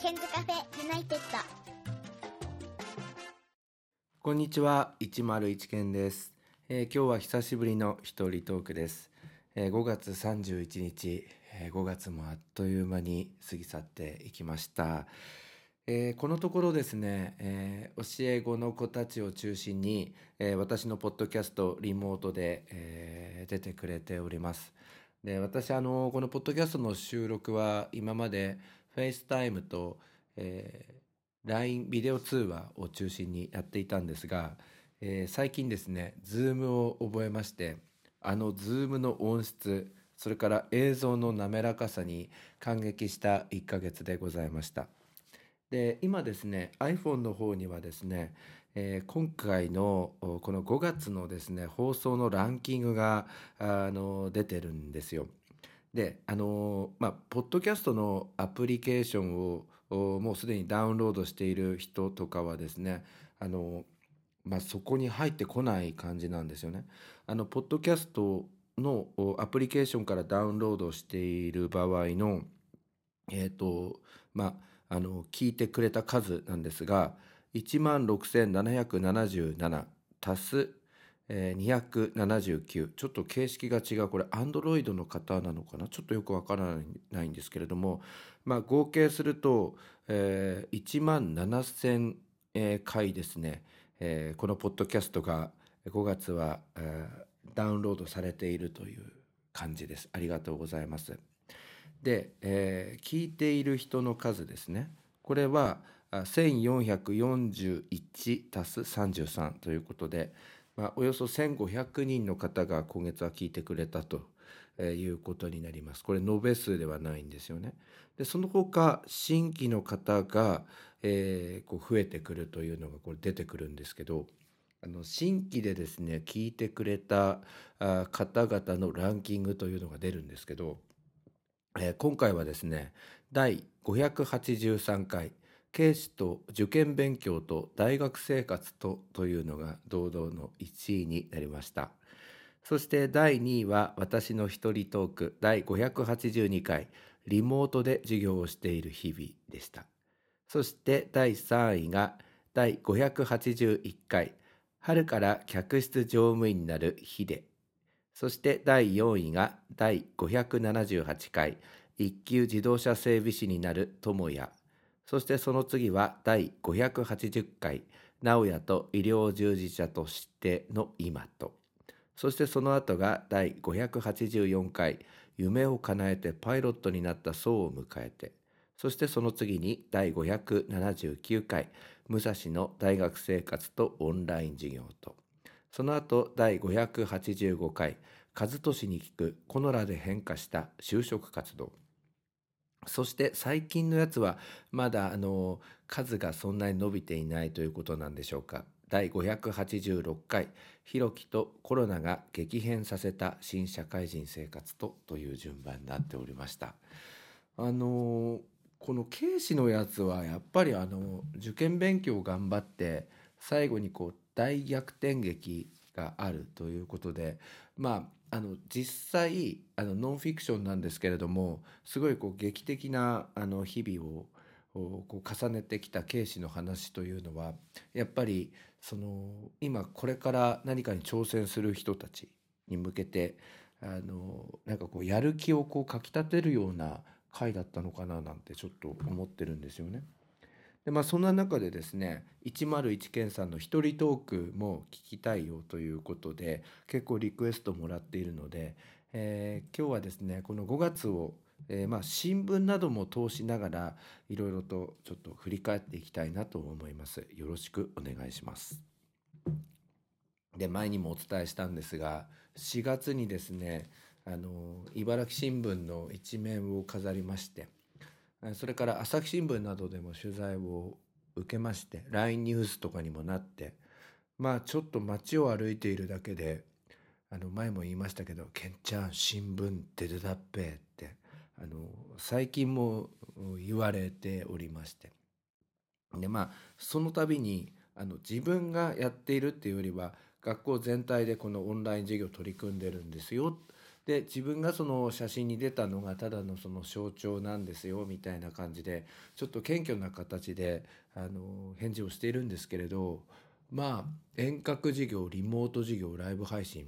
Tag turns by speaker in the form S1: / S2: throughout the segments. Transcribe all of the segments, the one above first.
S1: ケンズカフェユナイテッド。
S2: こんにちは101件です、えー今日は久しぶりの一人トークです、えー5月31日、えー5月もあっという間に過ぎ去っていきました、えーこのところですね、えー教え子の子たちを中心に、えー私のポッドキャストリモートで、えー出てくれております。で私あのこのポッドキャストの収録は今まで FaceTime と、えー LINE ビデオ通話を中心にやっていたんですが、えー最近ですね Zoom を覚えましてあの Zoom の音質それから映像の滑らかさに感激した1ヶ月でございました。で今ですね iPhone の方にはですね、えー今回のこの5月のですね放送のランキングがあの出てるんですよ。であのまあポッドキャストのアプリケーションをもうすでにダウンロードしている人とかはですねあの、まあ、そこに入ってこない感じなんですよね。あのポッドキャストのアプリケーションからダウンロードしている場合のえっ、とまああの聞いてくれた数なんですが1万6777足すえー279ちょっと形式が違う。これ Android の方なのかな？ちょっとよくわからないんですけれども、まあ、合計すると、えー1万7000、えー回ですね、えーこのポッドキャストが5月は、えーダウンロードされているという感じです。ありがとうございます。で、えー聞いている人の数ですね。これは1441足す33ということで、まあ、およそ1500人の方が今月は聞いてくれたとえいうことになります。これ延べ数ではないんですよね。でその他新規の方が、えーこう増えてくるというのがこれ出てくるんですけどあの新規でですね聞いてくれたあ方々のランキングというのが出るんですけど、えー今回はですね第583回警視と受験勉強と大学生活とというのが堂々の1位になりました。そして第2位は私の一人トーク第582回リモートで授業をしている日々でした。そして第3位が第581回春から客室乗務員になる日で。そして第4位が第578回一級自動車整備士になる友也。そしてその次は第580回直哉と医療従事者としての今と。そしてその後が第584回夢を叶えてパイロットになった層を迎えて。そしてその次に第579回武蔵の大学生活とオンライン授業と。その後第585回和俊に聞くコノラで変化した就職活動。そして最近のやつはまだあの数がそんなに伸びていないということなんでしょうか第586回「ひろきとコロナが激変させた新社会人生活と」という順番になっておりました。あのこの警視のやつはやっぱりあの受験勉強を頑張って最後にこう大逆転劇があるということでまああの実際あのノンフィクションなんですけれどもすごいこう劇的なあの日々をこう重ねてきた警視の話というのはやっぱりその今これから何かに挑戦する人たちに向けてあのなんかこうやる気をこうかきたてるような回だったのかななんてちょっと思ってるんですよね。でまあそんな中でですね101健さんの一人トークも聞きたいよということで結構リクエストもらっているので、えー今日はですねこの5月を、えーまあ新聞なども通しながらいろいろとちょっと振り返っていきたいなと思います。よろしくお願いします。で前にもお伝えしたんですが4月にですねあの茨城新聞の一面を飾りましてそれから朝日新聞などでも取材を受けまして LINE ニュースとかにもなってまあちょっと街を歩いているだけであの前も言いましたけど「ケンちゃん新聞出てだっぺ」ってあの最近も言われておりまして。でまあその度にあの自分がやっているっていうよりは学校全体でこのオンライン授業取り組んでるんですよで自分がその写真に出たのがただのその象徴なんですよみたいな感じでちょっと謙虚な形であの返事をしているんですけれどまあ遠隔授業リモート授業ライブ配信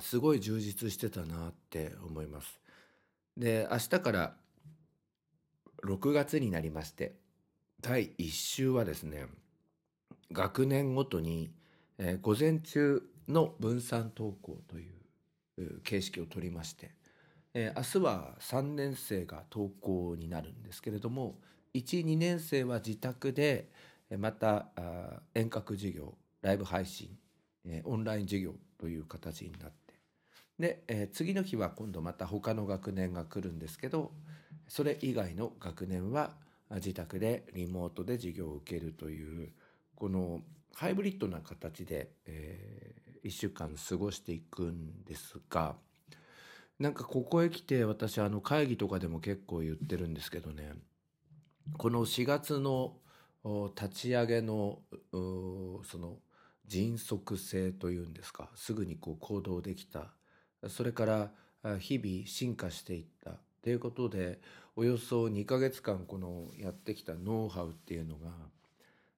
S2: すごい充実してたなって思います。で明日から6月になりまして第1週はですね学年ごとに、えー、午前中の分散登校という形式をとりまして、えー、明日は3年生が登校になるんですけれども12年生は自宅でまた遠隔授業ライブ配信、えー、オンライン授業という形になってで、えー、次の日は今度また他の学年が来るんですけどそれ以外の学年は自宅でリモートで授業を受けるというこのハイブリッドな形で、えー、1週間過ごしていくんですがなんかここへ来て私あの会議とかでも結構言ってるんですけどねこの4月の立ち上げのその迅速性というんですかすぐにこう行動できた。それから日々進化していった。ということでおよそ2ヶ月間このやってきたノウハウっていうのが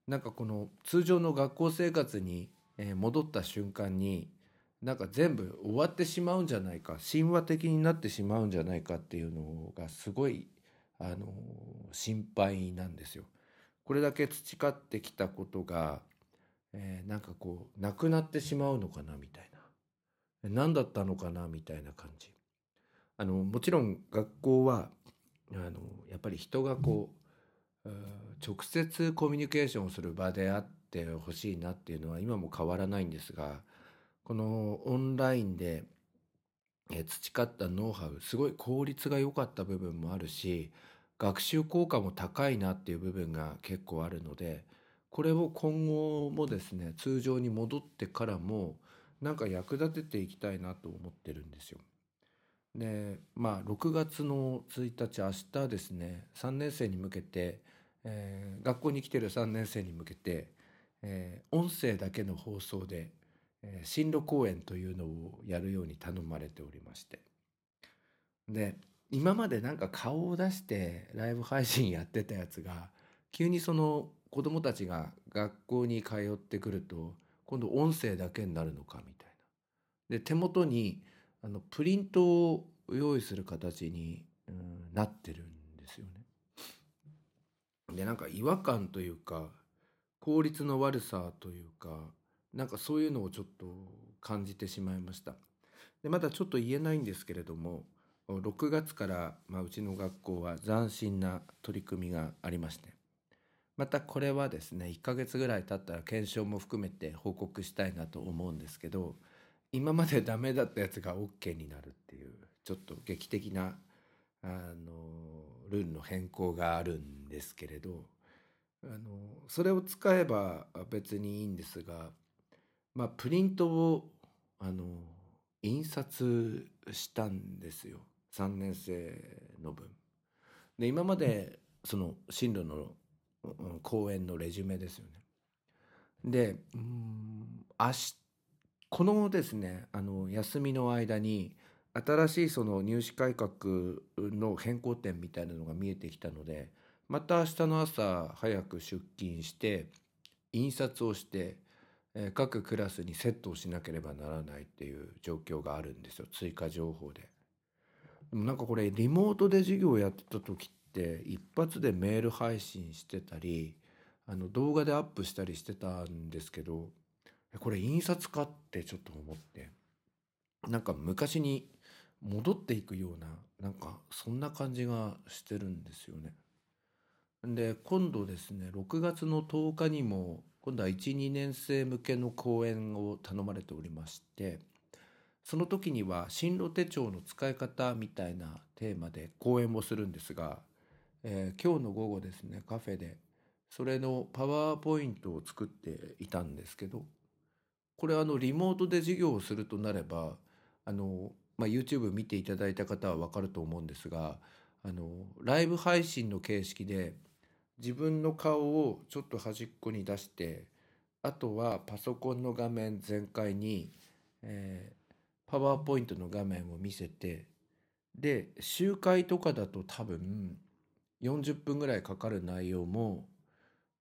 S2: なんかこの通常の学校生活にえ戻った瞬間になんか全部終わってしまうんじゃないか神話的になってしまうんじゃないかっていうのがすごいあの心配なんですよ。これだけ培ってきたことが、えー、なんかこうなくなってしまうのかなみたいな何だったのかなみたいな感じ。あのもちろん学校はあのやっぱり人がこう直接コミュニケーションをする場であってほしいなっていうのは今も変わらないんですがこのオンラインで培ったノウハウすごい効率が良かった部分もあるし学習効果も高いなっていう部分が結構あるのでこれを今後もですね通常に戻ってからもなんか役立てていきたいなと思ってるんですよ。でまあ6月の1日明日ですね3年生に向けて、えー、学校に来てる3年生に向けて、えー、音声だけの放送で、えー、進路講演というのをやるように頼まれておりましてで今までなんか顔を出してライブ配信やってたやつが急にその子供たちが学校に通ってくると今度音声だけになるのかみたいな。で手元にあのプリントを用意する形に、うん、なってるんですよね。でなんか違和感というか効率の悪さというかなんかそういうのをちょっと感じてしまいました。でまだちょっと言えないんですけれども6月から、まあ、うちの学校は斬新な取り組みがありましてまたこれはですね1ヶ月ぐらい経ったら検証も含めて報告したいなと思うんですけど今までダメだったやつが OK になるっていうちょっと劇的なあのルールの変更があるんですけれどあのそれを使えば別にいいんですがまあプリントをあの印刷したんですよ3年生の分。で今までその進路の講演のレジュメですよね。でうん明日このですねあの休みの間に新しいその入試改革の変更点みたいなのが見えてきたのでまた明日の朝早く出勤して印刷をして、各クラスにセットをしなければならないっていう状況があるんですよ追加情報で。でもなんかこれリモートで授業をやってた時って一発でメール配信してたりあの動画でアップしたりしてたんですけどこれ印刷かってちょっと思ってなんか昔に戻っていくようななんかそんな感じがしてるんですよね。で今度ですね6月の10日にも今度は12年生向けの講演を頼まれておりましてその時には進路手帳の使い方みたいなテーマで講演をするんですが、えー、今日の午後ですねカフェでそれのパワーポイントを作っていたんですけどこれあのリモートで授業をするとなればあの、まあ、YouTube 見ていただいた方は分かると思うんですがあのライブ配信の形式で自分の顔をちょっと端っこに出してあとはパソコンの画面全開に、えー、パワーポイントの画面を見せてで集会とかだと多分40分ぐらいかかる内容も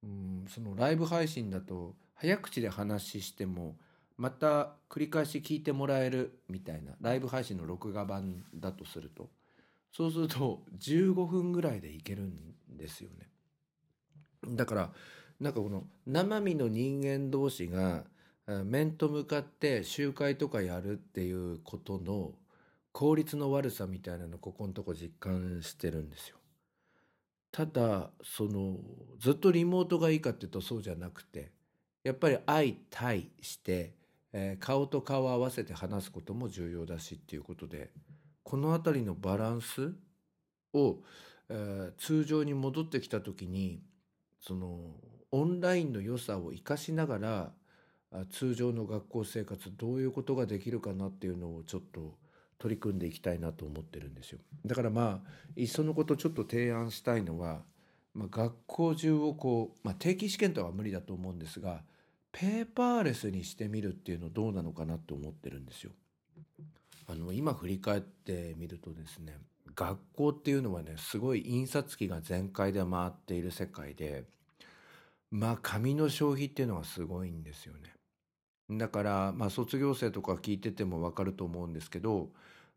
S2: うんそのライブ配信だと早口で話してもまた繰り返し聞いてもらえるみたいなライブ配信の録画版だとするとそうすると15分ぐらいでいけるんですよね。だからなんかこの生身の人間同士が面と向かって集会とかやるっていうことの効率の悪さみたいなのここのとこ実感してるんですよ。ただそのずっとリモートがいいかっていうとそうじゃなくてやっぱり相対して、えー、顔と顔を合わせて話すことも重要だしっていうことでこの辺りのバランスを、えー、通常に戻ってきた時にそのオンラインの良さを生かしながら通常の学校生活どういうことができるかなっていうのをちょっと取り組んでいきたいなと思ってるんですよ。だからまあいっそのことちょっと提案したいのは、まあ、学校中をこう、まあ、定期試験とは無理だと思うんですがペーパーレスにしてみるっていうのどうなのかなって思ってるんですよ。あの今振り返ってみるとですね学校っていうのはねすごい印刷機が全開で回っている世界でまあ紙の消費っていうのはすごいんですよね。だからまあ卒業生とか聞いてても分かると思うんですけど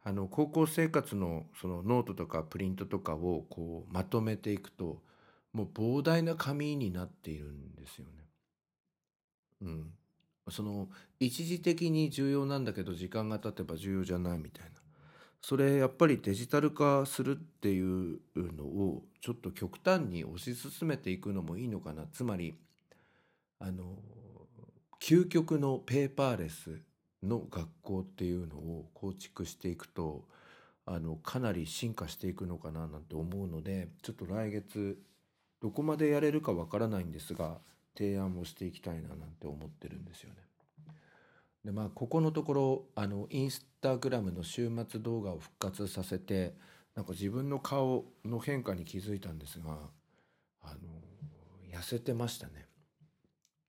S2: あの高校生活のそのノートとかプリントとかをこうまとめていくともう膨大な紙になっているんですよね。うん。その一時的に重要なんだけど時間が経てば重要じゃないみたいな。それやっぱりデジタル化するっていうのをちょっと極端に推し進めていくのもいいのかな。つまりあの究極のペーパーレスの学校っていうのを構築していくとあのかなり進化していくのかななんて思うのでちょっと来月どこまでやれるかわからないんですが提案をしていきたいななんて思ってるんですよね。でまあここのところあのインスタグラムの週末動画を復活させてなんか自分の顔の変化に気づいたんですがあの痩せてましたね。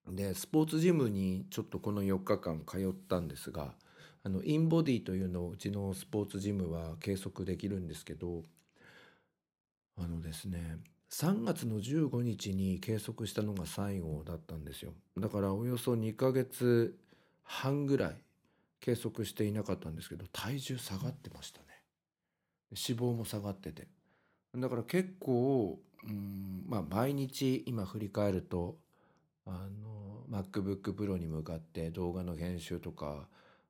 S2: でスポーツジムにちょっとこの4日間通ったんですがあのインボディというのをうちのスポーツジムは計測できるんですけどあのですね3月の15日に計測したのが最後だったんですよだからおよそ2ヶ月半ぐらい計測していなかったんですけど体重下がってましたね。脂肪も下がってて。だから結構うんまあ毎日今振り返るとあの MacBook Pro に向かって動画の編集とか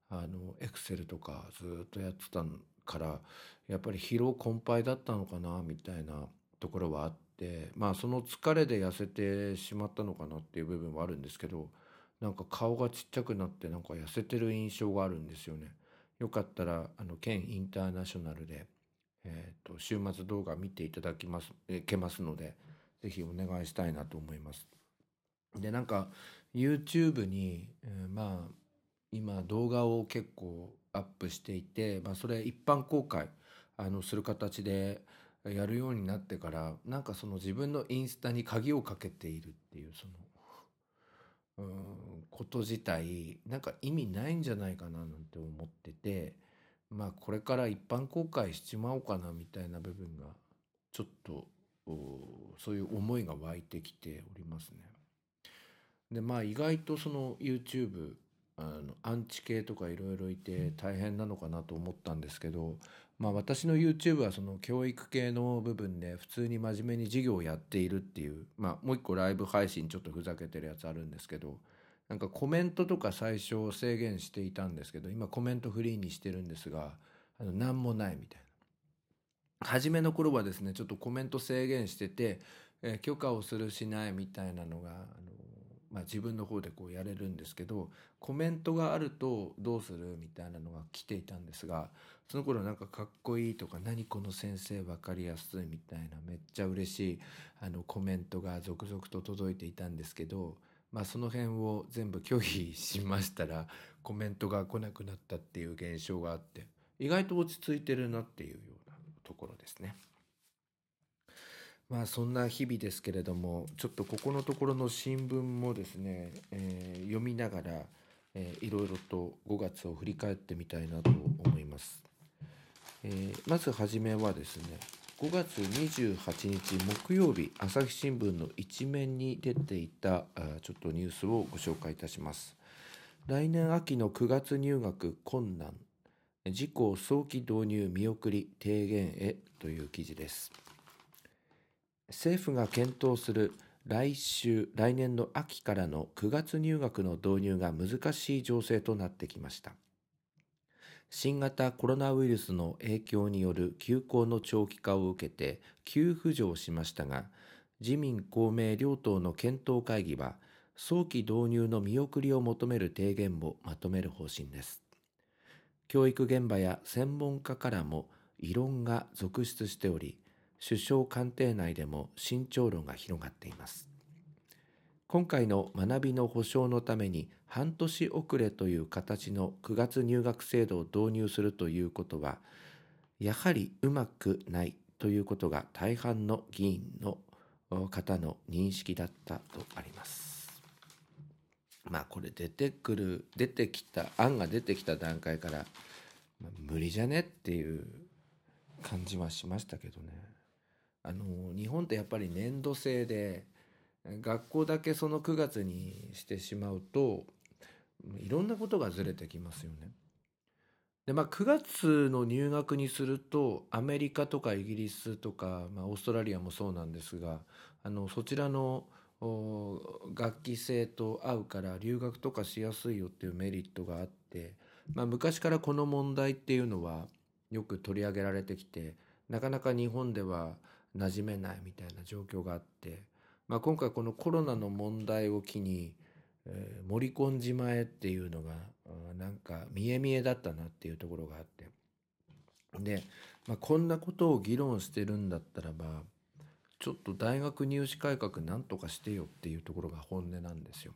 S2: あの Excel とかずっとやってたからやっぱり疲労困憊だったのかなみたいなところはあってまあその疲れで痩せてしまったのかなっていう部分はあるんですけどなんか顔がちっちゃくなってなんか痩せてる印象があるんですよね。よかったらあの県インターナショナルで、えーと、週末動画見ていただきますいけますので是非お願いしたいなと思います。でなんか YouTube に、えー、まあ今動画を結構アップしていて、まあ、それ一般公開あのする形でやるようになってからなんかその自分のインスタに鍵をかけているっていうそのうんこと自体なんか意味ないんじゃないかななんて思っててまあこれから一般公開しちまおうかなみたいな部分がちょっとそういう思いが湧いてきておりますね。でまあ意外とその YouTube あのアンチ系とかいろいろいて大変なのかなと思ったんですけど、まあ、私の YouTube はその教育系の部分で普通に真面目に授業をやっているっていう、まあ、もう一個ライブ配信ちょっとふざけてるやつあるんですけどなんかコメントとか最初制限していたんですけど今コメントフリーにしてるんですがあの何もないみたいな。初めの頃はですねちょっとコメント制限してて、えー、許可をするしないみたいなのがあのまあ、自分の方でこうやれるんですけどコメントがあるとどうするみたいなのが来ていたんですがその頃なんかかっこいいとか何この先生分かりやすいみたいなめっちゃ嬉しいあのコメントが続々と届いていたんですけど、まあ、その辺を全部拒否しましたらコメントが来なくなったっていう現象があって意外と落ち着いてるなっていうようなところですね。まあそんな日々ですけれどもちょっとここのところの新聞もですね、えー、読みながらえーいろいろと5月を振り返ってみたいなと思います。えーまずはじめはですね5月28日木曜日朝日新聞の一面に出ていたあちょっとニュースをご紹介いたします来年秋の9月入学困難自公早期導入見送り提言へという記事です政府が検討する来週来年の秋からの9月入学の導入が難しい情勢となってきました。新型コロナウイルスの影響による休校の長期化を受けて急浮上しましたが自民公明両党の検討会議は早期導入の見送りを求める提言をまとめる方針です。教育現場や専門家からも異論が続出しており首相官邸内でも慎重論が広がっています今回の学びの保障のために半年遅れという形の9月入学制度を導入するということはやはりうまくないということが大半の議員の方の認識だったとあります。まあこれ出てくる出てきた案が出てきた段階から、まあ無理じゃねっていう感じはしましたけどね。あの日本ってやっぱり年度制で学校だけその9月にしてしまうといろんなことがずれてきますよね。でまあ9月の入学にするとアメリカとかイギリスとか、まあ、オーストラリアもそうなんですがあのそちらのお楽器制と合うから留学とかしやすいよっていうメリットがあって、まあ、昔からこの問題っていうのはよく取り上げられてきてなかなか日本では馴染めないみたいな状況があって、まあ、今回このコロナの問題を機に、えー盛り込んじまえっていうのがなんか見え見えだったなっていうところがあってで、まあ、こんなことを議論してるんだったらばちょっと大学入試改革なんとかしてよっていうところが本音なんですよ。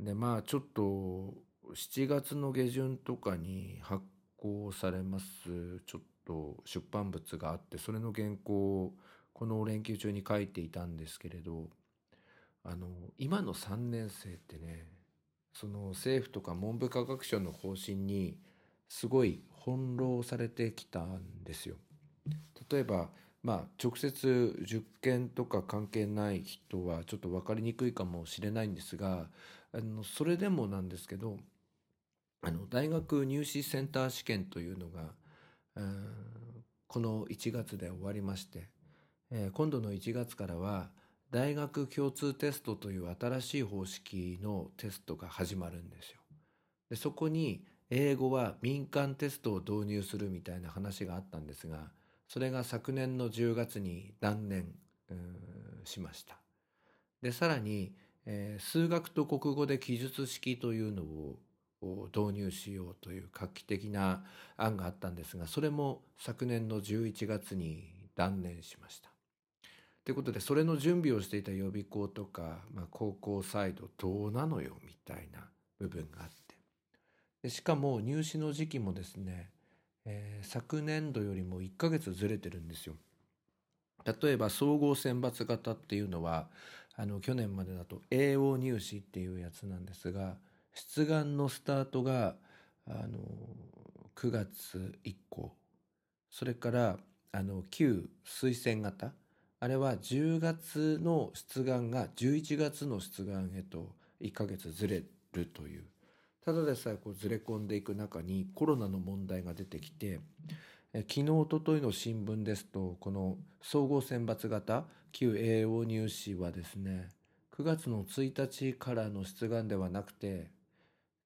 S2: でまあちょっと7月の下旬とかに発行されますちょっと出版物があってそれの原稿をこの連休中に書いていたんですけれどあの今の3年生ってねその政府とか文部科学省の方針にすごい翻弄されてきたんですよ。例えばまあ直接受験とか関係ない人はちょっと分かりにくいかもしれないんですがあのそれでもなんですけどあの大学入試センター試験というのがこの1月で終わりまして、えー今度の1月からは大学共通テストという新しい方式のテストが始まるんですよ。でそこに英語は民間テストを導入するみたいな話があったんですがそれが昨年の10月に断念しました。でさらに、えー数学と国語で記述式というのを導入しようという画期的な案があったんですがそれも昨年の11月に断念しました。ということでそれの準備をしていた予備校とか、まあ、高校サイドどうなのよみたいな部分があってでしかも入試の時期もですね、えー昨年度よりも1ヶ月ずれてるんですよ。例えば総合選抜型っていうのはあの去年までだと AO 入試っていうやつなんですが出願のスタートがあの9月以降それからあの旧推薦型。あれは10月の出願が11月の出願へと1ヶ月ずれるという。ただでさえこうずれ込んでいく中にコロナの問題が出てきて昨日一昨日の新聞ですとこの総合選抜型旧 AO 入試はですね9月の1日からの出願ではなくて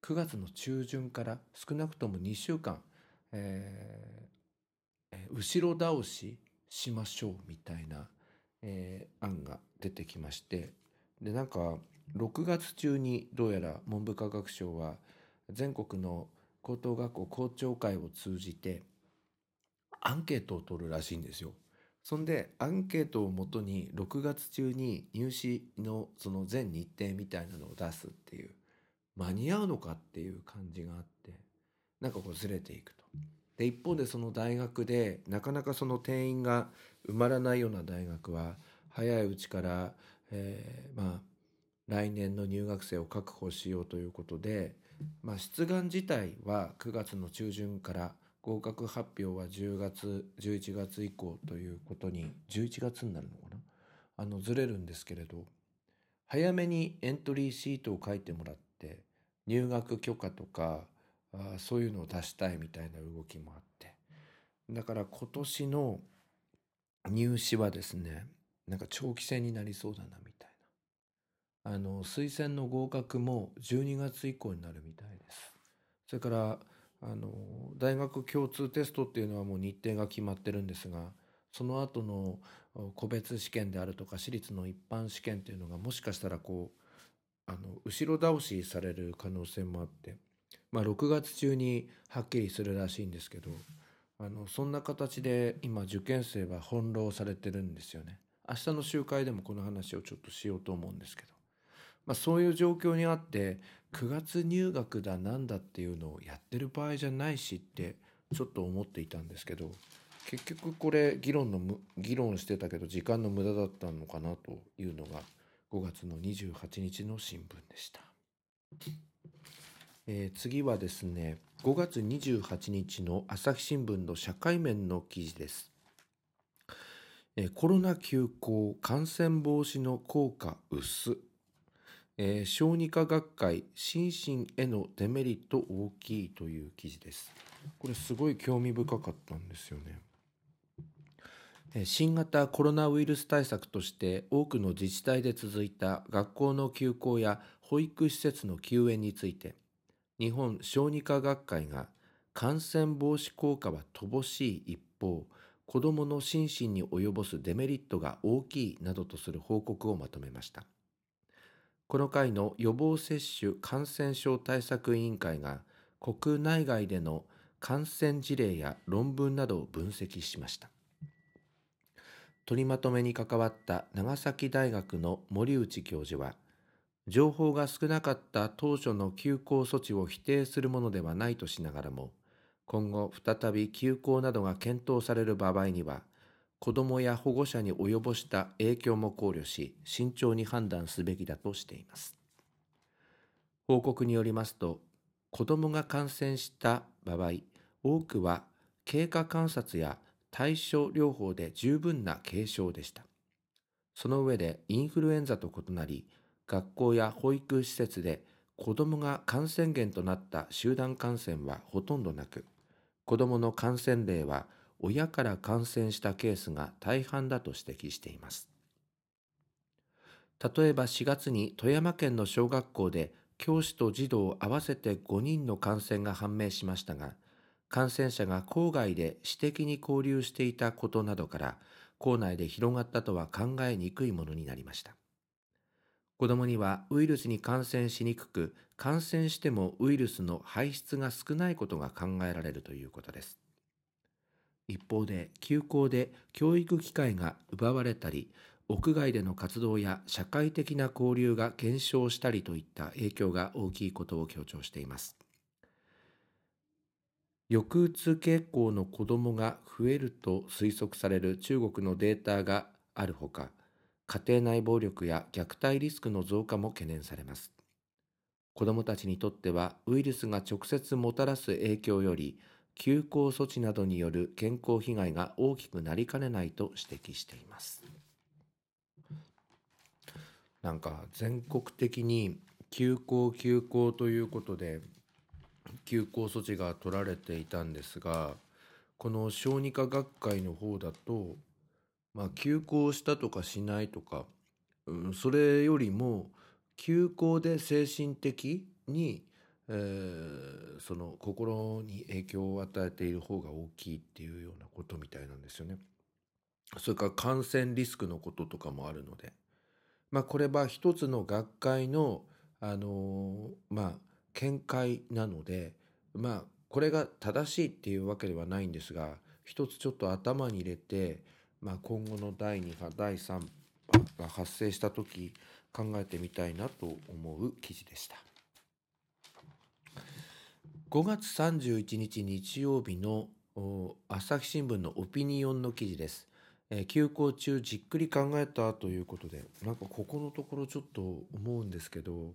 S2: 9月の中旬から少なくとも2週間、えー後ろ倒ししましょうみたいな、えー案が出てきましてでなんか6月中にどうやら文部科学省は全国の高等学校校長会を通じてアンケートを取るらしいんですよ。そんでアンケートをもとに6月中に入試のその全日程みたいなのを出すっていう間に合うのかっていう感じがあってなんかこうずれていくと。で一方でその大学でなかなかその定員が埋まらないような大学は早いうちから、えーまあ来年の入学生を確保しようということでまあ、出願自体は9月の中旬から合格発表は10月11月以降ということに11月になるのかな？あのずれるんですけれど早めにエントリーシートを書いてもらって入学許可とかあそういうのを出したいみたいな動きもあって。だから今年の入試はですねなんか長期戦になりそうだなみたいな。あの推薦の合格も12月以降になるみたいです。それからあの大学共通テストっていうのはもう日程が決まってるんですがその後の個別試験であるとか私立の一般試験っていうのがもしかしたらこうあの後ろ倒しされる可能性もあって、まあ、6月中にはっきりするらしいんですけどあのそんな形で今受験生は翻弄されてるんですよね。明日の集会でもこの話をちょっとしようと思うんですけど、まあ、そういう状況にあって9月入学だなんだっていうのをやってる場合じゃないしってちょっと思っていたんですけど結局これ議論の議論してたけど時間の無駄だったのかなというのが5月の28日の新聞でした。えー、次はですね5月28日の朝日新聞の社会面の記事です。えー、コロナ休校感染防止の効果薄えー、小児科学会心身へのデメリット大きいという記事です。これすごい興味深かったんですよね。新型コロナウイルス対策として多くの自治体で続いた学校の休校や保育施設の休園について日本小児科学会が感染防止効果は乏しい一方子どもの心身に及ぼすデメリットが大きいなどとする報告をまとめました。この会の予防接種感染症対策委員会が国内外での感染事例や論文などを分析しました。取りまとめに関わった長崎大学の森内教授は、情報が少なかった当初の休校措置を否定するものではないとしながらも、今後再び休校などが検討される場合には、子どもや保護者に及ぼした影響も考慮し慎重に判断すべきだとしています。報告によりますと子どもが感染した場合多くは経過観察や対処療法で十分な軽症でしたその上でインフルエンザと異なり学校や保育施設で子どもが感染源となった集団感染はほとんどなく子どもの感染例は親から感染したケースが大半だと指摘しています。例えば4月に富山県の小学校で教師と児童合わせて5人の感染が判明しましたが、感染者が校外で私的に交流していたことなどから、校内で広がったとは考えにくいものになりました。子供にはウイルスに感染しにくく、感染してもウイルスの排出が少ないことが考えられるということです。一方で休校で教育機会が奪われたり屋外での活動や社会的な交流が減少したりといった影響が大きいことを強調しています抑うつ傾向の子どもが増えると推測される中国のデータがあるほか家庭内暴力や虐待リスクの増加も懸念されます。子どもたちにとってはウイルスが直接もたらす影響より休校措置などによる健康被害が大きくなりかねないと指摘しています。なんか全国的に休校休校ということで休校措置が取られていたんですがこの小児科学会の方だとまあ休校したとかしないとか、うん、それよりも休校で精神的にえー、その心に影響を与えている方が大きいっていうようなことみたいなんですよね。それから感染リスクのこととかもあるので、まあ、これは一つの学会の、あのー、まあ、見解なので、まあ、これが正しいっていうわけではないんですが一つちょっと頭に入れて、まあ、今後の第2波第3波が発生した時考えてみたいなと思う記事でした。5月31日日曜日の朝日新聞のオピニオンの記事です。えー、休校中じっくり考えたということでなんかここのところちょっと思うんですけど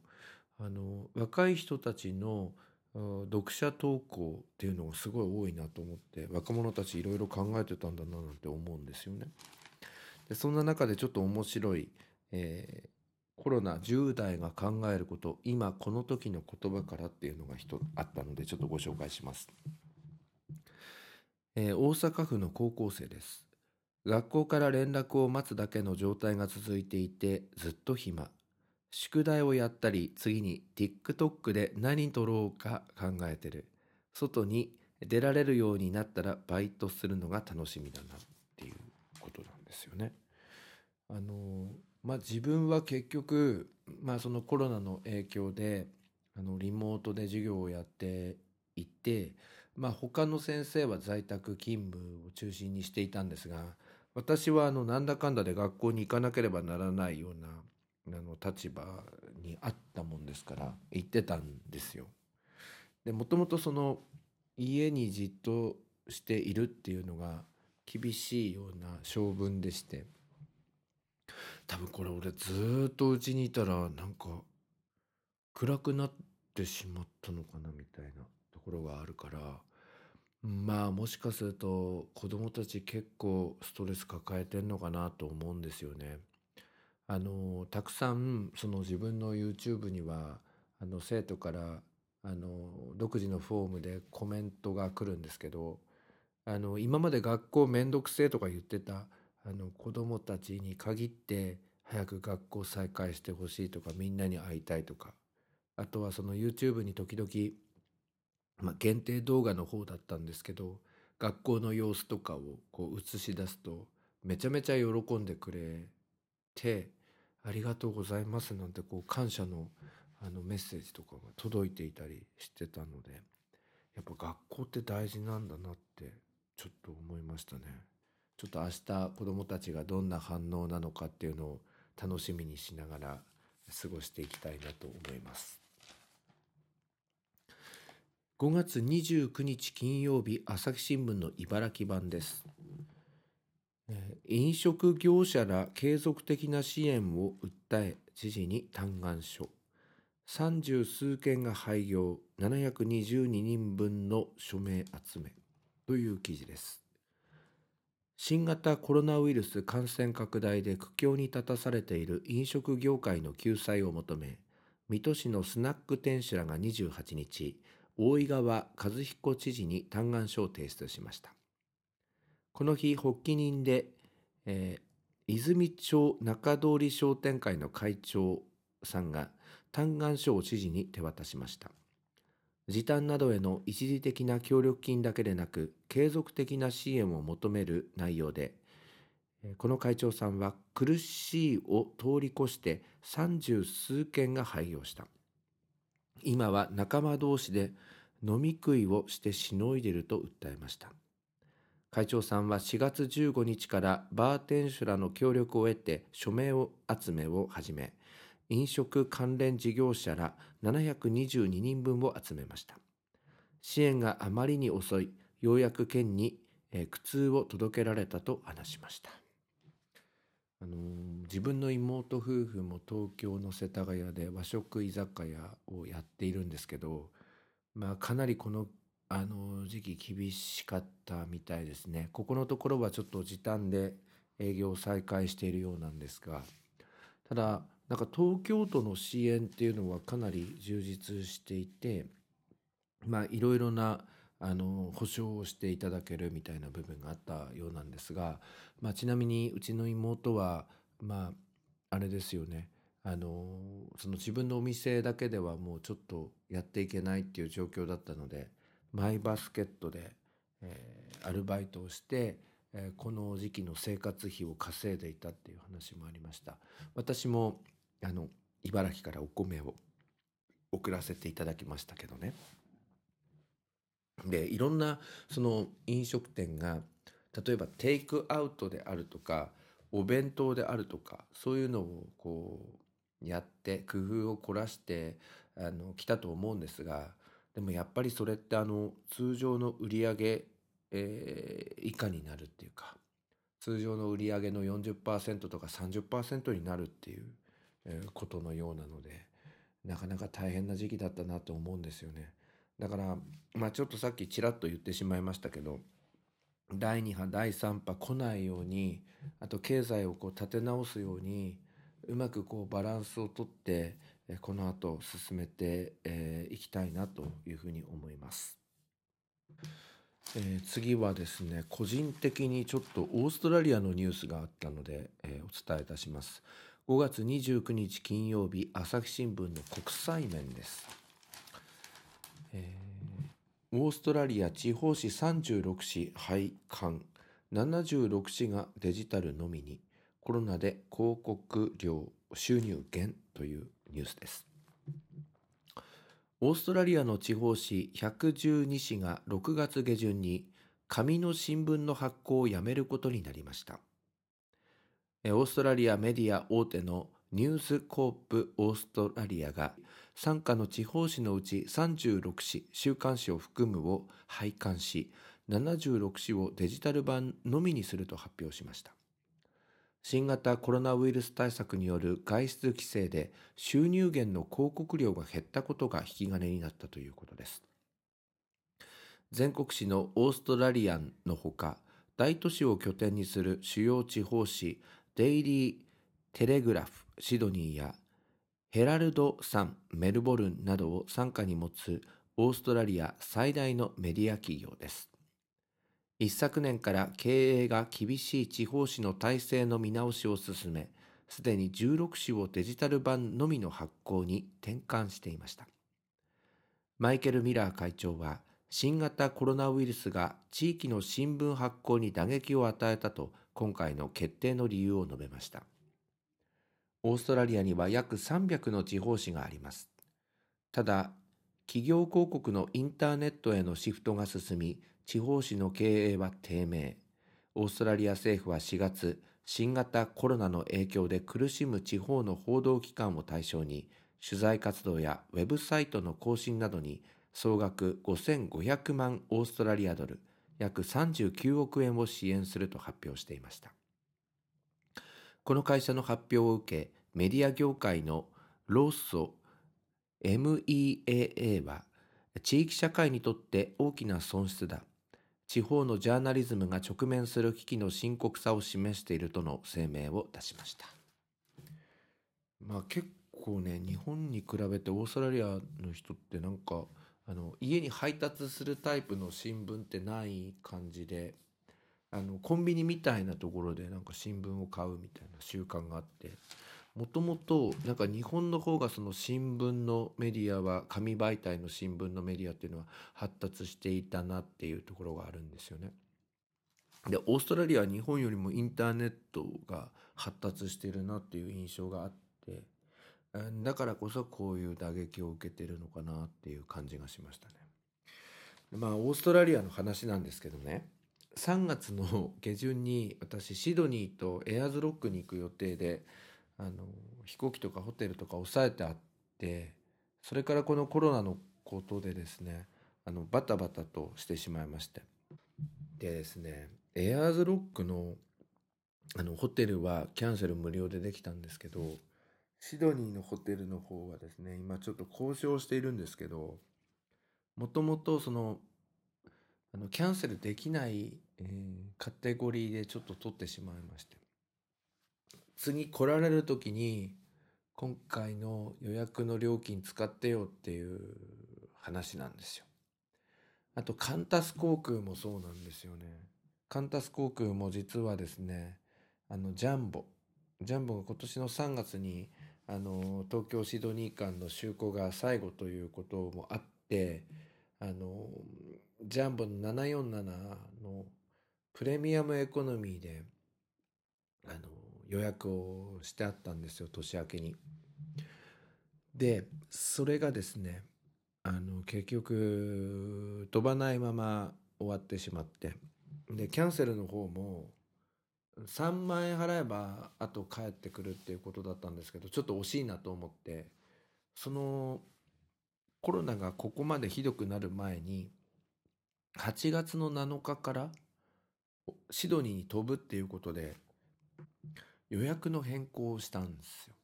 S2: あの若い人たちの読者投稿っていうのがすごい多いなと思って若者たちいろいろ考えてたんだななんて思うんですよね。でそんな中でちょっと面白い、えー、コロナ10代が考えること今この時の言葉からっていうのが一あったのでちょっとご紹介します。えー、大阪府の高校生です。学校から連絡を待つだけの状態が続いていてずっと暇。宿題をやったり、次に TikTok で何撮ろうか考えてる。外に出られるようになったらバイトするのが楽しみだなっていうことなんですよね。あの、まあ、自分は結局、まあ、そのコロナの影響で、あの、リモートで授業をやっていて、まあ、他の先生は在宅勤務を中心にしていたんですが、私はあの、なんだかんだで学校に行かなければならないようなあの立場にあったもんですから言ってたんですよ。でもともとその家にじっとしているっていうのが厳しいような性分でして多分これ俺ずっとうちにいたらなんか暗くなってしまったのかなみたいなところがあるからまあもしかすると子供たち結構ストレス抱えてんのかなと思うんですよね。あのたくさんその自分の YouTube にはあの生徒からあの独自のフォームでコメントが来るんですけどあの今まで学校めんどくせえとか言ってたあの子どもたちに限って早く学校再開してほしいとかみんなに会いたいとかあとはその YouTube に時々、まあ、限定動画の方だったんですけど学校の様子とかをこう映し出すとめちゃめちゃ喜んでくれて「ありがとうございます」なんてこう感謝のあのメッセージとかが届いていたりしてたのでやっぱ学校って大事なんだなってちょっと思いましたね。ちょっと明日子どもたちがどんな反応なのかっていうのを楽しみにしながら過ごしていきたいなと思います。5月29日金曜日朝日新聞の茨城版です。飲食業者ら継続的な支援を訴え知事に嘆願書。三十数件が廃業722人分の署名集めという記事です。新型コロナウイルス感染拡大で苦境に立たされている飲食業界の救済を求め水戸市のスナック店主らが28日大井川和彦知事に嘆願書を提出しました。この日発起人で、えー、泉町中通り商店会の会長さんが嘆願書を知事に手渡しました。時短などへの一時的な協力金だけでなく継続的な支援を求める内容でこの会長さんは苦しいを通り越して三十数件が廃業した。今は仲間同士で飲み食いをしてしのいでると訴えました。会長さんは4月15日からバーテンシュらの協力を得て署名を集めを始め、飲食関連事業者ら722人分を集めました。支援があまりに遅い、ようやく県に苦痛を届けられたと話しました。あの自分の妹夫婦も東京の世田谷で和食居酒屋をやっているんですけど、まあ、かなりこのあの時期厳しかったみたいですね。ここのところはちょっと時短で営業を再開しているようなんですが、ただ、なんか東京都の支援っていうのはかなり充実していて、まあいろいろなあの保証をしていただけるみたいな部分があったようなんですが、まあ、ちなみにうちの妹はまああれですよねあのその自分のお店だけではもうちょっとやっていけないっていう状況だったのでマイバスケットで、えー、アルバイトをして、えー、この時期の生活費を稼いでいたっていう話もありました。私もあの茨城からお米を送らせていただきましたけどね。でいろんなその飲食店が例えばテイクアウトであるとかお弁当であるとかそういうのをこうやって工夫を凝らしてあの来たと思うんですがでもやっぱりそれってあの通常の売上、えー、以下になるっていうか通常の売上げの40%とか30%になるっていうことのようなのでなかなか大変な時期だったなと思うんですよね。だから、まあちょっとさっきちらっと言ってしまいましたけど、第2波、第3波来ないように、あと経済をこう立て直すように、うまくこうバランスをとって、この後進めてい、えーいきたいなというふうに思います。えー次はですね、個人的にちょっとオーストラリアのニュースがあったので、えーお伝えいたします。5月29日金曜日、朝日新聞の国際面です。えーオーストラリア地方紙36紙廃刊76紙がデジタルのみにコロナで広告料収入減というニュースです。オーストラリアの地方紙112紙が6月下旬に紙の新聞の発行をやめることになりました。えオーストラリアメディア大手のニュースコープオーストラリアが傘下の地方紙のうち36紙週刊誌を含むを廃刊し76紙をデジタル版のみにすると発表しました。新型コロナウイルス対策による外出規制で収入源の広告料が減ったことが引き金になったということです全国紙のオーストラリアンのほか大都市を拠点にする主要地方紙デイリー・テレグラフシドニーやヘラルド・サン、メルボルンなどを傘下に持つオーストラリア最大のメディア企業です。一昨年から経営が厳しい地方紙の体制の見直しを進め、すでに16紙をデジタル版のみの発行に転換していました。マイケル・ミラー会長は、新型コロナウイルスが地域の新聞発行に打撃を与えたと今回の決定の理由を述べました。オーストラリアには約300の地方紙があります。ただ、企業広告のインターネットへのシフトが進み、地方紙の経営は低迷。オーストラリア政府は4月、新型コロナの影響で苦しむ地方の報道機関を対象に、取材活動やウェブサイトの更新などに総額5500万オーストラリアドル、約39億円を支援すると発表していました。この会社の発表を受け、メディア業界のローソ MEAA は、地域社会にとって大きな損失だ。地方のジャーナリズムが直面する危機の深刻さを示しているとの声明を出しました。まあ結構ね、日本に比べてオーストラリアの人ってなんか、あの家に配達するタイプの新聞ってない感じで、あのコンビニみたいなところでなんか新聞を買うみたいな習慣があってもともとなんか日本の方がその新聞のメディアは紙媒体の新聞のメディアっていうのは発達していたなっていうところがあるんですよね。でオーストラリアは日本よりもインターネットが発達してるなっていう印象があってだからこそこういう打撃を受けてるのかなっていう感じがしましたね。まあオーストラリアの話なんですけどね3月の下旬に私シドニーとエアーズロックに行く予定であの飛行機とかホテルとか抑えてあってそれからこのコロナのことでですねあのバタバタとしてしまいまして。でですねエアーズロックのあのホテルはキャンセル無料でできたんですけどシドニーのホテルの方はですね今ちょっと交渉しているんですけどもともとそのあのキャンセルできない、えーカテゴリーでちょっと取ってしまいまして。次来られる時に今回の予約の料金使ってよっていう話なんですよ。あとカンタス航空もそうなんですよね。カンタス航空も実はですねあのジャンボジャンボが今年の3月にあの東京シドニー間の就航が最後ということもあってあのジャンボの747のプレミアムエコノミーであの予約をしてあったんですよ年明けに。でそれがですねあの結局飛ばないまま終わってしまってでキャンセルの方も3万円払えばあと帰ってくるっていうことだったんですけどちょっと惜しいなと思ってそのコロナがここまでひどくなる前に8月の7日からシドニーに飛ぶっていうことで予約の変更をしたんですよ。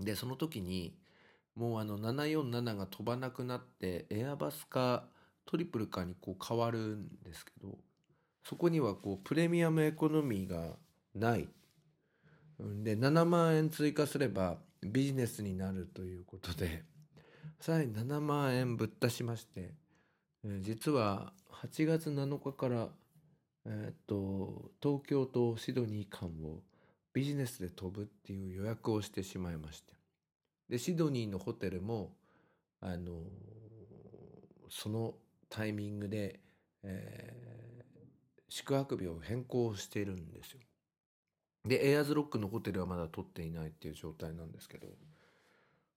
S2: でその時にもうあの747が飛ばなくなってエアバスかトリプルかにこう変わるんですけどそこにはこうプレミアムエコノミーがないで7万円追加すればビジネスになるということでさらに7万円ぶっ足しまして実は8月7日からえ、っと東京とシドニー間をビジネスで飛ぶっていう予約をしてしまいましてでシドニーのホテルもあのそのタイミングで、えー、宿泊日を変更しているんですよ。でエアーズロックのホテルはまだ取っていないっていう状態なんですけど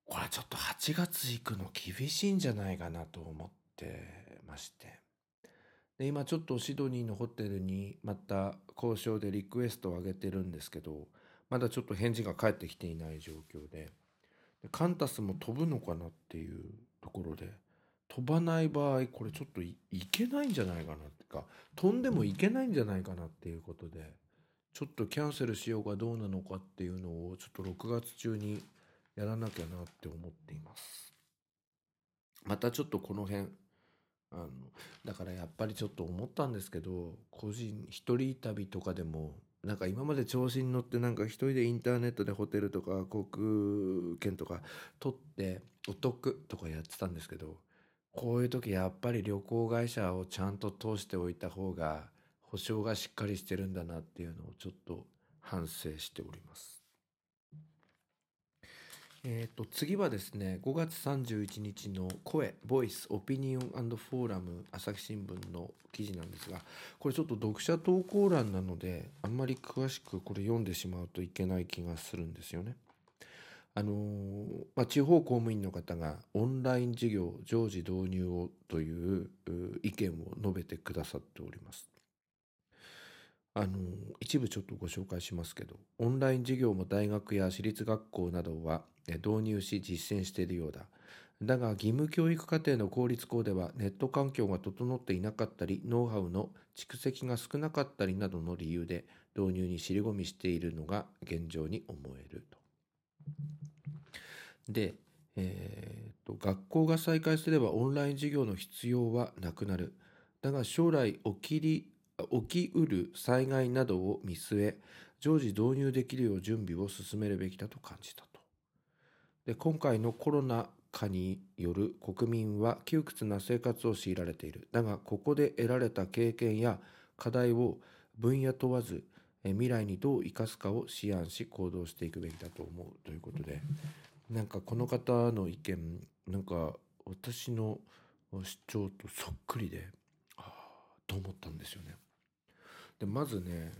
S2: これちょっと8月行くの厳しいんじゃないかなと思ってましてで今ちょっとシドニーのホテルにまた交渉でリクエストを上げてるんですけどまだちょっと返事が返ってきていない状況ででカンタスも飛ぶのかなっていうところで飛ばない場合これちょっといけないんじゃないかなってか飛んでもいけないんじゃないかなっていうことでちょっとキャンセルしようがどうなのかっていうのをちょっと6月中にやらなきゃなって思っています。またちょっとこの辺あのだからやっぱりちょっと思ったんですけど個人一人旅とかでもなんか今まで調子に乗ってなんか一人でインターネットでホテルとか航空券とか取ってお得とかやってたんですけどこういう時やっぱり旅行会社をちゃんと通しておいた方が保証がしっかりしてるんだなっていうのをちょっと反省しております。えー、と次はですね5月31日の声ボイスオピニオンフォーラム朝日新聞の記事なんですがこれちょっと読者投稿欄なのであんまり詳しくこれ読んでしまうといけない気がするんですよね。あのー、まあ、地方公務員の方がオンライン授業常時導入をという意見を述べてくださっております。あの一部ちょっとご紹介しますけどオンライン授業も大学や私立学校などは導入し実践しているようだだが義務教育課程の公立校ではネット環境が整っていなかったりノウハウの蓄積が少なかったりなどの理由で導入に尻込みしているのが現状に思えると。で、えーと、学校が再開すればオンライン授業の必要はなくなる。だが将来起きり起きうる災害などを見据え常時導入できるよう準備を進めるべきだと感じたと。で今回のコロナ禍による国民は窮屈な生活を強いられている。だがここで得られた経験や課題を分野問わず未来にどう生かすかを思案し行動していくべきだと思うということでなんかこの方の意見なんか私の主張とそっくりでああと思ったんですよね。でまずね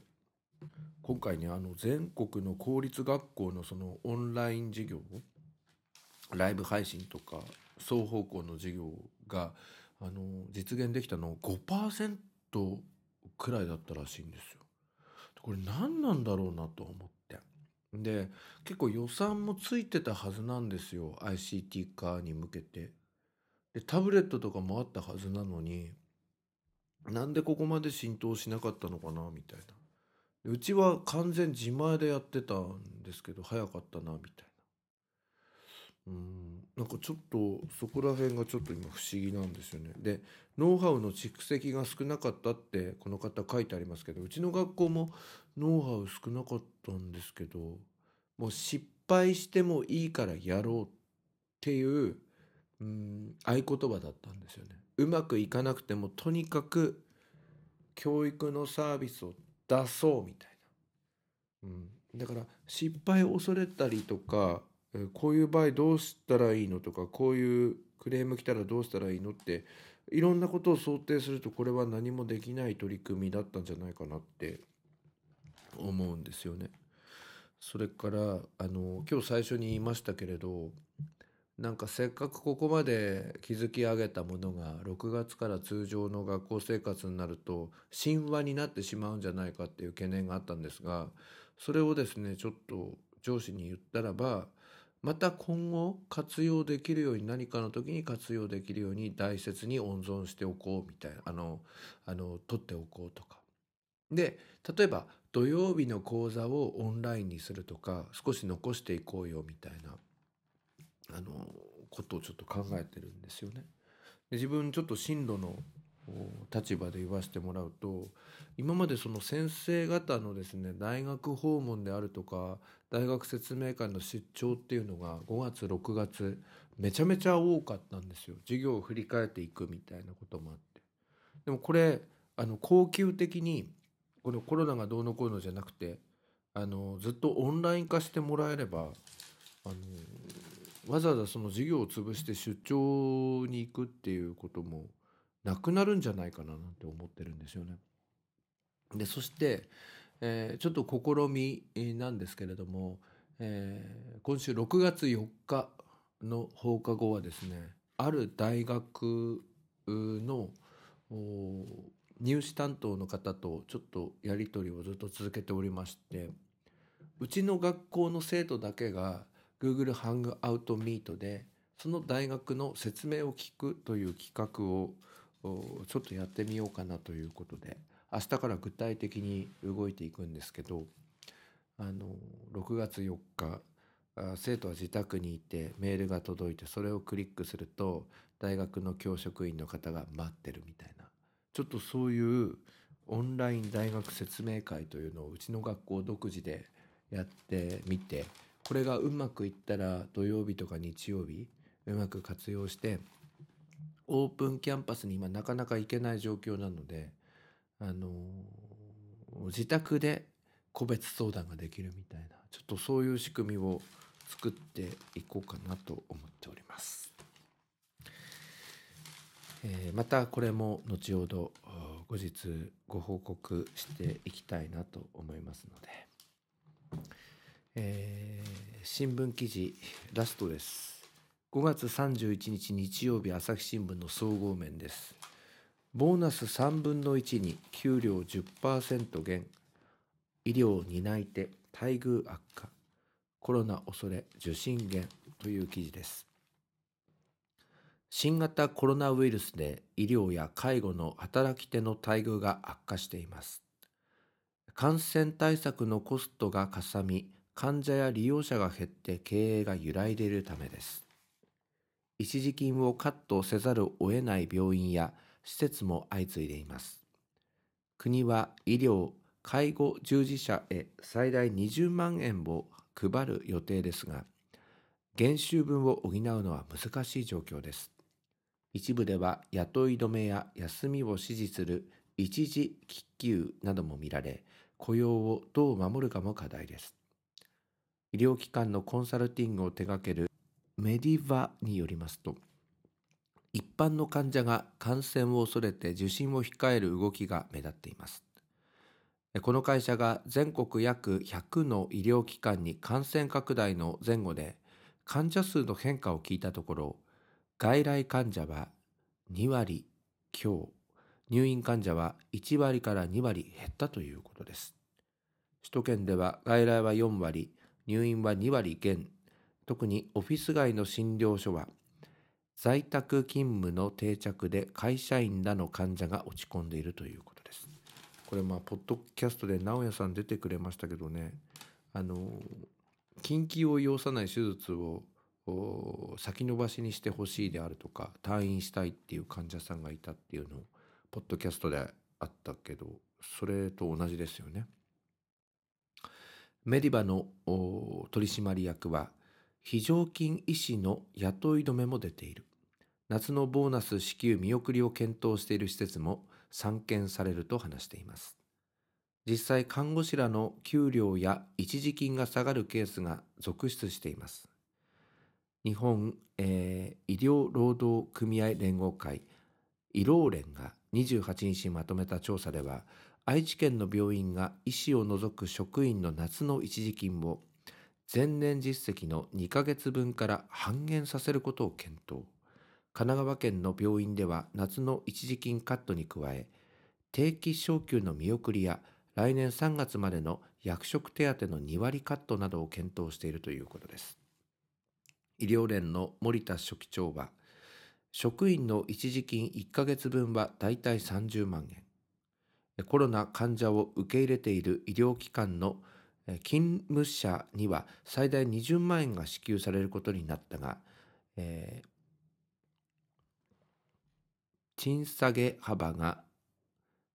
S2: 今回ねあの全国の公立学校のそのオンライン授業ライブ配信とか双方向の授業があの実現できたの5%くらいだったらしいんですよ。これ何なんだろうなと思って。で結構予算もついてたはずなんですよ ICT 化に向けて。でタブレットとかもあったはずなのになんでここまで浸透しなかったのかなみたいな。うちは完全自前でやってたんですけど早かったなみたいな。うんなんかちょっとそこら辺がちょっと今不思議なんですよね。でノウハウの蓄積が少なかったってこの方書いてありますけどうちの学校もノウハウ少なかったんですけどもう失敗してもいいからやろうっていううん合言葉だったんですよね。うまくいかなくてもとにかく教育のサービスを出そうみたいな、うん、だから失敗を恐れたりとかこういう場合どうしたらいいのとかこういうクレーム来たらどうしたらいいのっていろんなことを想定するとこれは何もできない取り組みだったんじゃないかなって思うんですよね。それからあの今日最初に言いましたけれどなんかせっかくここまで築き上げたものが6月から通常の学校生活になると神話になってしまうんじゃないかっていう懸念があったんですがそれをですねちょっと上司に言ったらばまた今後活用できるように何かの時に活用できるように大切に温存しておこうみたいなあのあの取っておこうとか。で例えば土曜日の講座をオンラインにするとか少し残していこうよみたいなあのことをちょっと考えてるんですよね。で自分ちょっと進路の立場で言わせてもらうと今までその先生方のですね大学訪問であるとか大学説明会の出張っていうのが5月6月めちゃめちゃ多かったんですよ授業を振り返っていくみたいなこともあってでもこれあの恒久的にこのコロナがどうのこうのじゃなくてあのずっとオンライン化してもらえればあのわざわざその授業を潰して出張に行くっていうこともなくなるんじゃないかななんて思ってるんですよね。でそして、えー、ちょっと試みなんですけれども、えー、今週6月4日の放課後はですねある大学の入試担当の方とちょっとやり取りをずっと続けておりましてうちの学校の生徒だけが Google ハングアウトミートでその大学の説明を聞くという企画をちょっとやってみようかなということで明日から具体的に動いていくんですけどあの6月4日生徒は自宅にいてメールが届いてそれをクリックすると大学の教職員の方が待ってるみたいなちょっとそういうオンライン大学説明会というのをうちの学校独自でやってみてこれがうまくいったら土曜日とか日曜日うまく活用してオープンキャンパスに今なかなか行けない状況なので、あの自宅で個別相談ができるみたいなちょっとそういう仕組みを作っていこうかなと思っております。えー、またこれも後ほど後日ご報告していきたいなと思いますので、えー、新聞記事ラストです。5月31日日曜日朝日新聞の総合面です。ボーナス3分の1に給料10%減、医療担い手待遇悪化、コロナ恐れ受診減という記事です。新型コロナウイルスで医療や介護の働き手の待遇が悪化しています。感染対策のコストがかさみ、患者や利用者が減って経営が揺らいでいるためです。一時金をカットせざるを得ない病院や施設も相次いでいます。国は医療・介護従事者へ最大20万円を配る予定ですが、減収分を補うのは難しい状況です。一部では雇い止めや休みを指示する一時帰休なども見られ、雇用をどう守るかも課題です。医療機関のコンサルティングを手掛けるメディバによりますと一般の患者が感染を恐れて受診を控える動きが目立っています。この会社が全国約100の医療機関に感染拡大の前後で患者数の変化を聞いたところ外来患者は2割強入院患者は1割から2割減ったということです。首都圏では外来は4割入院は2割減特にオフィス街の診療所は在宅勤務の定着で会社員らの患者が落ち込んでいるということです。これまあポッドキャストで直哉さん出てくれましたけどねあの緊急を要さない手術を先延ばしにしてほしいであるとか退院したいっていう患者さんがいたっていうのをポッドキャストであったけどそれと同じですよね。メディバの取締役は非常勤医師の雇い止めも出ている。夏のボーナス支給見送りを検討している施設も散見されると話しています。実際看護師らの給料や一時金が下がるケースが続出しています。日本、えー、医療労働組合連合会医労連が28日にまとめた調査では愛知県の病院が医師を除く職員の夏の一時金を前年実績の2ヶ月分から半減させることを検討。神奈川県の病院では夏の一時金カットに加え、定期昇給の見送りや来年3月までの役職手当の2割カットなどを検討しているということです。医療連の森田書記長は、職員の一時金1ヶ月分はだいたい30万円。コロナ患者を受け入れている医療機関の勤務者には最大20万円が支給されることになったが、えー賃下げ幅が、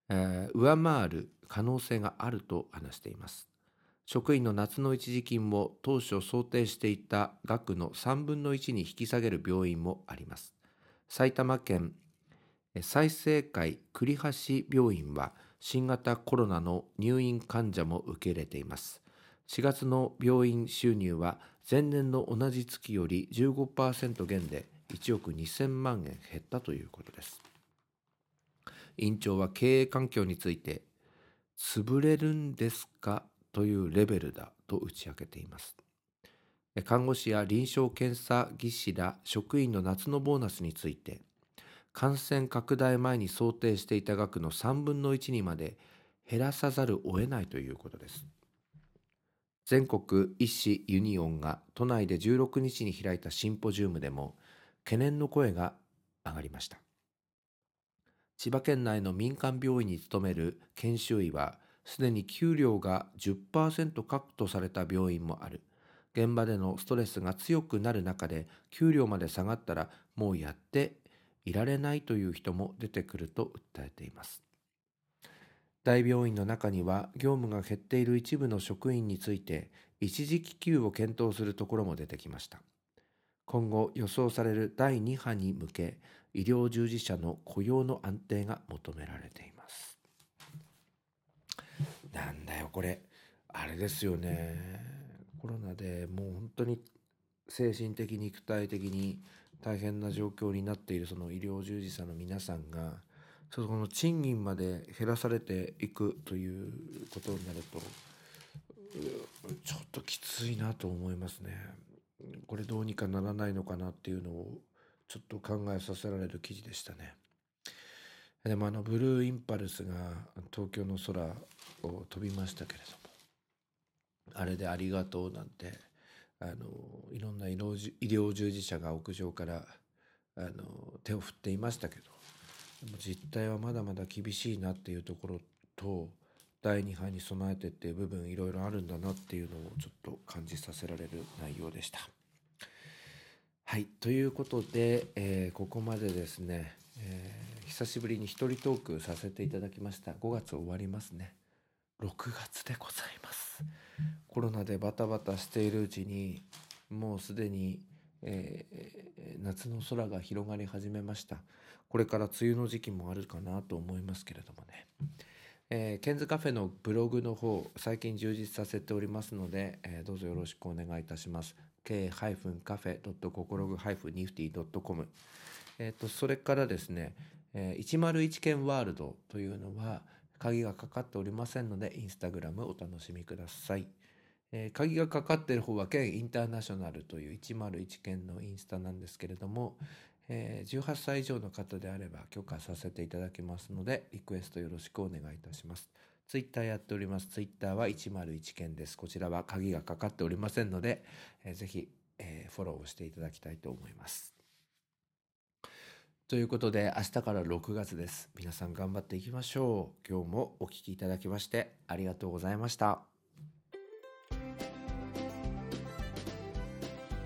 S2: えー上回る可能性があると話しています。職員の夏の一時金を当初想定していた額の3分の1に引き下げる病院もあります。埼玉県え済生会栗橋病院は新型コロナの入院患者も受け入れています。4月の病院収入は前年の同じ月より15%減で1億2000万円減ったということです。院長は経営環境について潰れるんですかというレベルだと打ち明けています。看護師や臨床検査技師ら職員の夏のボーナスについて感染拡大前に想定していた額の3分の1にまで減らさざるを得ないということです。全国医師ユニオンが都内で16日に開いたシンポジウムでも懸念の声が上がりました。千葉県内の民間病院に勤める研修医はすでに給料が10%カットされた病院もある。現場でのストレスが強くなる中で給料まで下がったらもうやっていられないという人も出てくると訴えています。大病院の中には業務が減っている一部の職員について一時帰給を検討するところも出てきました。今後予想される第2波に向け医療従事者の雇用の安定が求められています。なんだよこれあれですよねコロナでもう本当に精神的肉体的に大変な状況になっているその医療従事者の皆さんがその賃金まで減らされていくということになるとちょっときついなと思いますね。これどうにかならないのかなっていうのをちょっと考えさせられる記事でしたね。でもあのブルーインパルスが東京の空を飛びましたけれどもあれでありがとうなんてあのいろんな医療医療従事者が屋上からあの手を振っていましたけどでも実態はまだまだ厳しいなっていうところと第2波に備えてっていう部分いろいろあるんだなっていうのをちょっと感じさせられる内容でした。はいということで、えーここまでですね、えー久しぶりに一人トークさせていただきました5月終わりますね6月でございます。コロナでバタバタしているうちにもうすでに、えー夏の空が広がり始めました。これから梅雨の時期もあるかなと思いますけれどもね。えーケンズカフェのブログの方最近充実させておりますので、えーどうぞよろしくお願いいたします。k-cafe. 心具 -nifty.com えーそれからですね、えー101件ワールドというのは鍵がかかっておりませんのでインスタグラムお楽しみください、えー鍵がかかっている方は県インターナショナルという101件のインスタなんですけれども、えー18歳以上の方であれば許可させていただきますのでリクエストよろしくお願いいたします。ツイッターやっております。ツイッターは101件です。こちらは鍵がかかっておりませんので、えーぜひ、えーフォローをしていただきたいと思います。ということで明日から6月です。皆さん頑張っていきましょう。今日もお聞きいただきましてありがとうございました。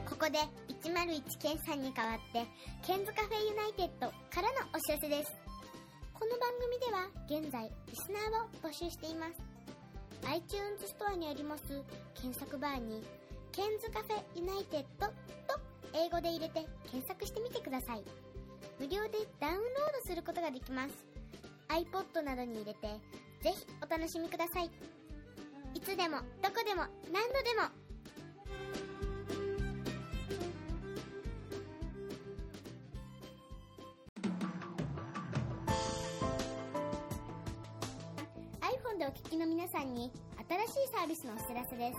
S1: ここで101ケンさんに代わってケンズカフェユナイテッドからのお知らせです。この番組では現在リスナーを募集しています。iTunes ストアにあります検索バーにケンズカフェユナイテッドと英語で入れて検索してみてください。無料でダウンロードすることができます。iPod などに入れてぜひお楽しみください。いつでもどこでも何度でも。iPhone でお聞きの皆さんに新しいサービスのお知らせです。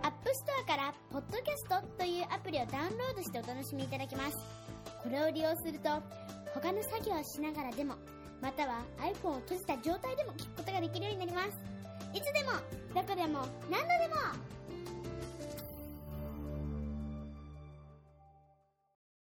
S1: App Store から Podcast というアプリをダウンロードしてお楽しみいただけます。これを利用すると他の作業をしながらでもまたは iPhone を閉じた状態でも聞くことができるようになります。いつでもどこでも何度でも